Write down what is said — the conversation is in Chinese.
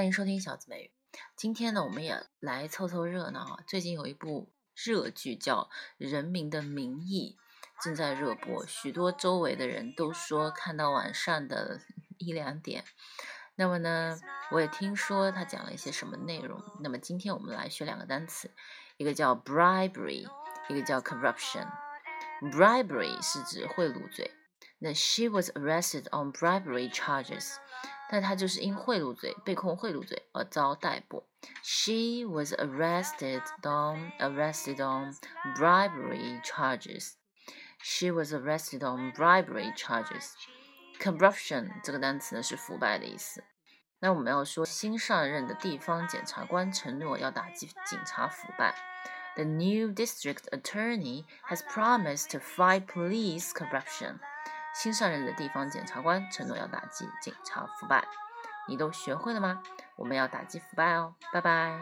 欢迎收听小紫美语。今天呢，我们也来凑凑热闹啊。最近有一部热剧叫《人民的名义》，正在热播，许多周围的人都说看到晚上的 一两点。那么呢，我也听说他讲了一些什么内容。那么今天我们来学两个单词，一个叫 bribery，一个叫 corruption。bribery 是指贿赂罪。那 she was arrested on bribery charges，但她就是因贿赂罪被控贿赂罪而遭逮捕。She was arrested on arrested on bribery charges. She was arrested on bribery charges. Corruption 这个单词呢是腐败的意思。那我们要说新上任的地方检察官承诺要打击警察腐败。The new district attorney has promised to fight police corruption. 新上任的地方检察官承诺要打击警察腐败，你都学会了吗？我们要打击腐败哦，拜拜。